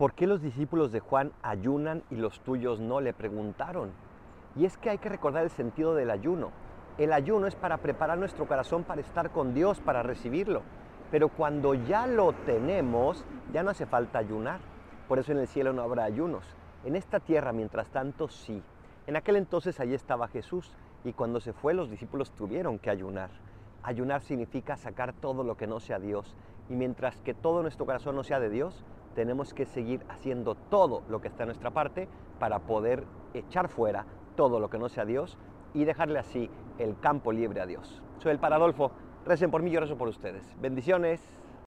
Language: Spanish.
¿Por qué los discípulos de Juan ayunan y los tuyos no? Le preguntaron. Y es que hay que recordar el sentido del ayuno. El ayuno es para preparar nuestro corazón para estar con Dios, para recibirlo. Pero cuando ya lo tenemos, ya no hace falta ayunar. Por eso en el cielo no habrá ayunos. En esta tierra, mientras tanto, sí. En aquel entonces allí estaba Jesús y cuando se fue los discípulos tuvieron que ayunar. Ayunar significa sacar todo lo que no sea Dios. Y mientras que todo nuestro corazón no sea de Dios, tenemos que seguir haciendo todo lo que está en nuestra parte para poder echar fuera todo lo que no sea Dios y dejarle así el campo libre a Dios. Soy el Paradolfo. Recen por mí, yo rezo por ustedes. Bendiciones.